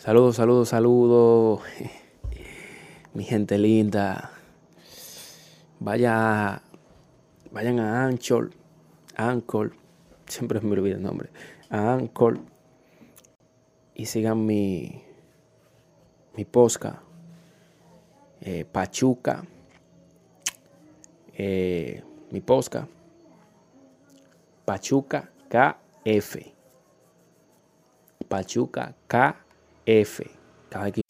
Saludos, saludos, saludos. Mi gente linda. Vaya, vayan a Anchor. Anchor. Siempre me olvido el nombre. A Anchor. Y sigan mi, mi posca. Eh, Pachuca. Eh, mi posca. Pachuca KF. Pachuca KF. F. Cada vez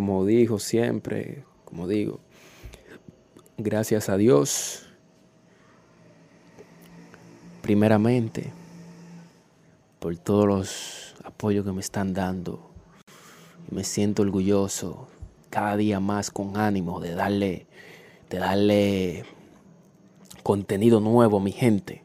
como dijo siempre, como digo, gracias a Dios, primeramente, por todos los apoyos que me están dando. Me siento orgulloso cada día más con ánimo de darle, de darle contenido nuevo a mi gente.